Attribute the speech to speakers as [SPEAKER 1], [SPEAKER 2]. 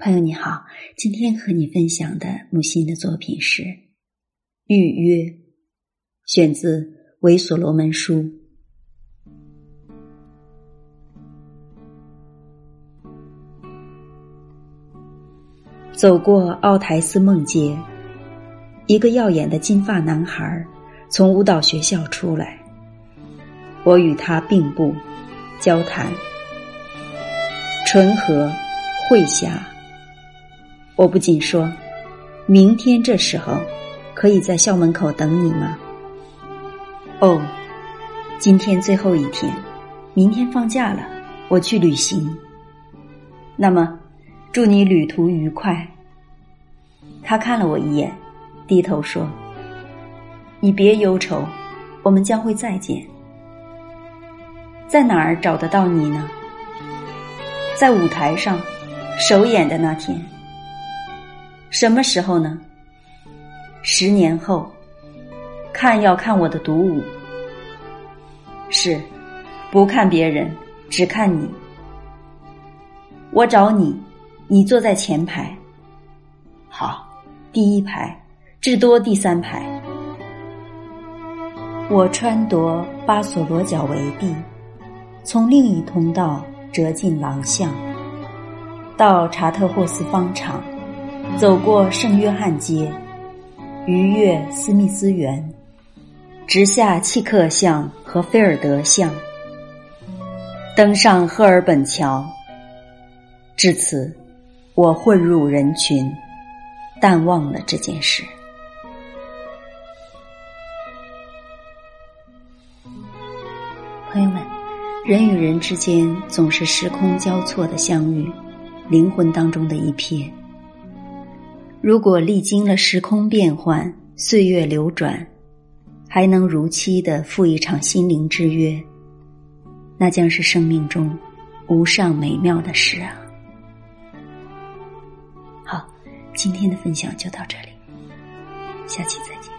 [SPEAKER 1] 朋友你好，今天和你分享的木心的作品是《预约》，选自《维所罗门书》。走过奥台斯梦街，一个耀眼的金发男孩从舞蹈学校出来，我与他并步交谈，纯和慧霞。我不仅说，明天这时候可以在校门口等你吗？哦，今天最后一天，明天放假了，我去旅行。那么，祝你旅途愉快。他看了我一眼，低头说：“你别忧愁，我们将会再见。在哪儿找得到你呢？在舞台上首演的那天。”什么时候呢？十年后，看要看我的独舞。是，不看别人，只看你。我找你，你坐在前排。好，第一排，至多第三排。我穿夺巴索罗角围地，从另一通道折进廊巷，到查特霍斯方场。走过圣约翰街，逾越斯密斯园，直下契克巷和菲尔德巷，登上赫尔本桥。至此，我混入人群，淡忘了这件事。朋友们，人与人之间总是时空交错的相遇，灵魂当中的一瞥。如果历经了时空变换、岁月流转，还能如期的赴一场心灵之约，那将是生命中无上美妙的事啊！好，今天的分享就到这里，下期再见。